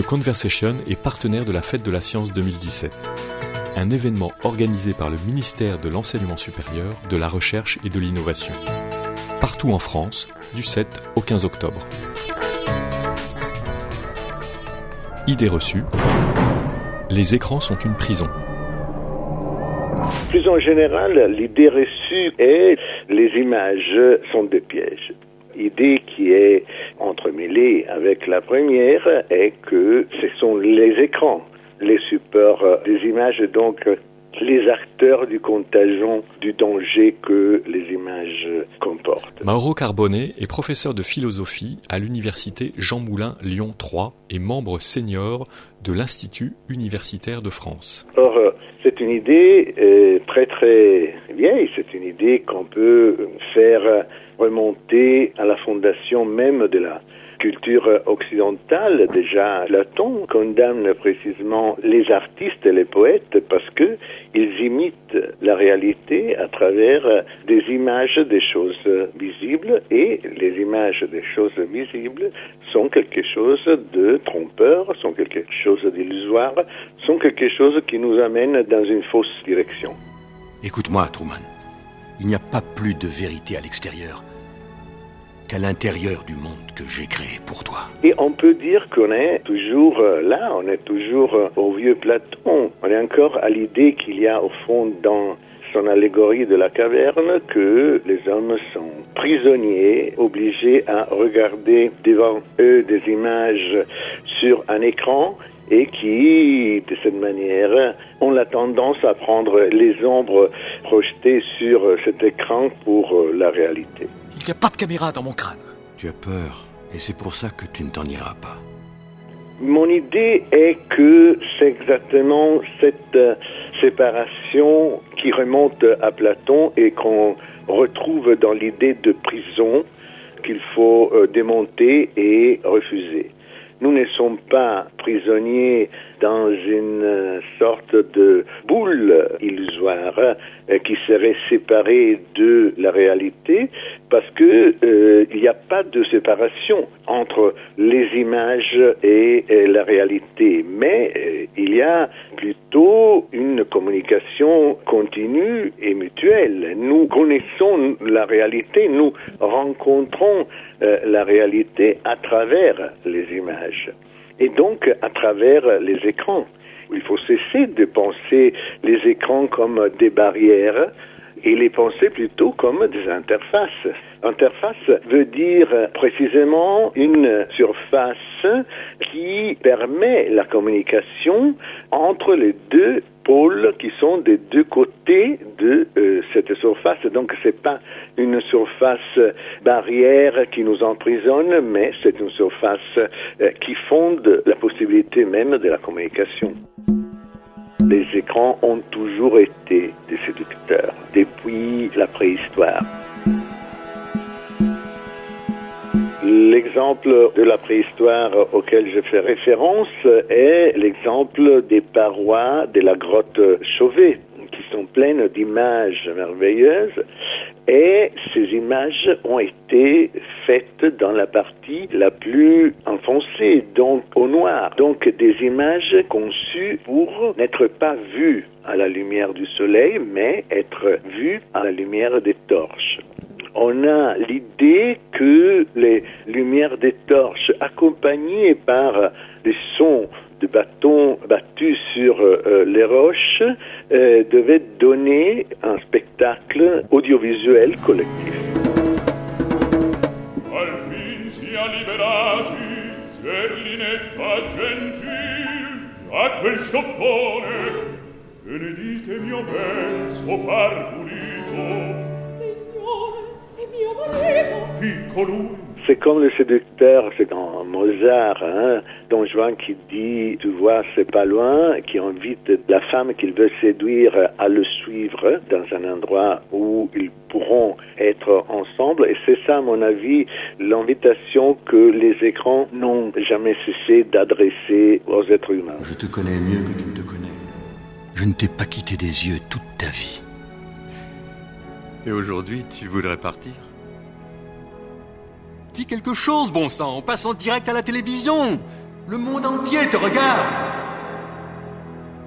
The Conversation est partenaire de la Fête de la Science 2017, un événement organisé par le ministère de l'Enseignement supérieur, de la Recherche et de l'Innovation, partout en France, du 7 au 15 octobre. Idée reçue, les écrans sont une prison. Plus en général, l'idée reçue est les images sont des pièges. L'idée qui est entremêlée avec la première est que ce sont les écrans, les supports des images, donc les acteurs du contagion du danger que les images comportent. Mauro Carbone est professeur de philosophie à l'université Jean Moulin Lyon 3 et membre senior de l'Institut universitaire de France. Or, c'est une idée euh, très très c'est une idée qu'on peut faire remonter à la fondation même de la culture occidentale, déjà Platon condamne précisément les artistes et les poètes parce que ils imitent la réalité à travers des images des choses visibles. Et les images des choses visibles sont quelque chose de trompeur, sont quelque chose d'illusoire, sont quelque chose qui nous amène dans une fausse direction. Écoute-moi, Truman. Il n'y a pas plus de vérité à l'extérieur qu'à l'intérieur du monde que j'ai créé pour toi. Et on peut dire qu'on est toujours là, on est toujours au vieux Platon. On est encore à l'idée qu'il y a au fond dans son allégorie de la caverne que les hommes sont prisonniers, obligés à regarder devant eux des images sur un écran et qui, de cette manière, ont la tendance à prendre les ombres projetées sur cet écran pour la réalité. Il n'y a pas de caméra dans mon crâne. Tu as peur, et c'est pour ça que tu ne t'en iras pas. Mon idée est que c'est exactement cette séparation qui remonte à Platon et qu'on retrouve dans l'idée de prison qu'il faut démonter et refuser. Nous ne sommes pas prisonniers dans une sorte de boule illusoire qui serait séparée de la réalité parce que euh, il n'y a pas de séparation entre les images et, la réalité, mais euh, il y a plutôt une communication continue et mutuelle. Nous connaissons la réalité, nous rencontrons euh, la réalité à travers les images et donc à travers les écrans. Il faut cesser de penser les écrans comme des barrières et les penser plutôt comme des interfaces. Interface veut dire précisément une surface qui permet la communication entre les deux pôles qui sont des deux côtés de euh, cette surface. Donc c'est pas une surface barrière qui nous emprisonne, mais c'est une surface euh, qui fonde la possibilité même de la communication. Les écrans ont toujours été des séducteurs depuis la préhistoire. L'exemple de la préhistoire auquel je fais référence est l'exemple des parois de la grotte Chauvet, qui sont pleines d'images merveilleuses. Et ces images ont été faites dans la partie la plus enfoncée, donc au noir. Donc des images conçues pour n'être pas vues à la lumière du soleil, mais être vues à la lumière des torches on a l'idée que les lumières des torches accompagnées par des sons de bâtons battus sur euh, les roches euh, devaient donner un spectacle audiovisuel collectif. sia liberati, Serlinetta gentil, da quel scioppone, benedite mio penso far pulito. Signore, e mio marito. Chi colui C'est comme le séducteur, c'est dans Mozart, hein, Don Juan qui dit, tu vois, c'est pas loin, qui invite la femme qu'il veut séduire à le suivre dans un endroit où ils pourront être ensemble. Et c'est ça, à mon avis, l'invitation que les écrans n'ont jamais cessé d'adresser aux êtres humains. Je te connais mieux que tu ne te connais. Je ne t'ai pas quitté des yeux toute ta vie. Et aujourd'hui, tu voudrais partir? Dis quelque chose, bon sang, on passe en direct à la télévision Le monde entier te regarde.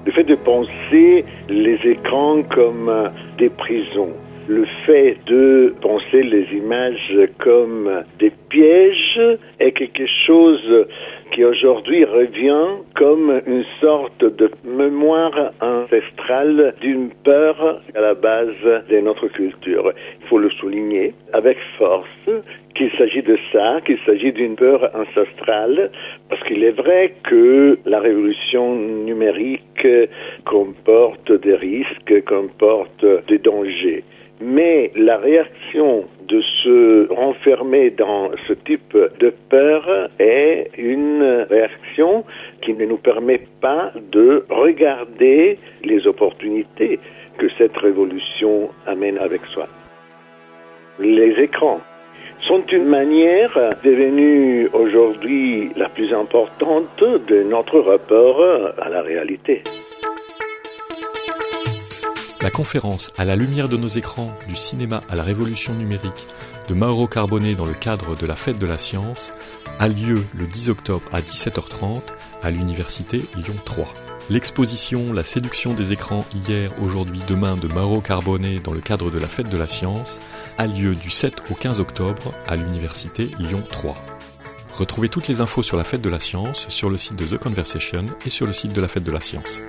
Le fait de penser les écrans comme des prisons, le fait de penser les images comme des pièges est quelque chose qui aujourd'hui revient comme une sorte de mémoire ancestrale d'une peur à la base de notre culture. Il faut le souligner avec force qu'il s'agit de ça, qu'il s'agit d'une peur ancestrale, parce qu'il est vrai que la révolution numérique comporte des risques, comporte des dangers. Mais la réaction de se renfermer dans ce type de peur est une réaction qui ne nous permet pas de regarder les opportunités que cette révolution amène avec soi. Les écrans sont une manière devenue aujourd'hui la plus importante de notre rapport à la réalité. La conférence À la lumière de nos écrans, du cinéma à la révolution numérique de Mauro Carbone dans le cadre de la Fête de la Science a lieu le 10 octobre à 17h30 à l'Université Lyon 3. L'exposition La séduction des écrans hier, aujourd'hui, demain de Mauro Carbone dans le cadre de la Fête de la Science a lieu du 7 au 15 octobre à l'Université Lyon 3. Retrouvez toutes les infos sur la Fête de la Science sur le site de The Conversation et sur le site de la Fête de la Science.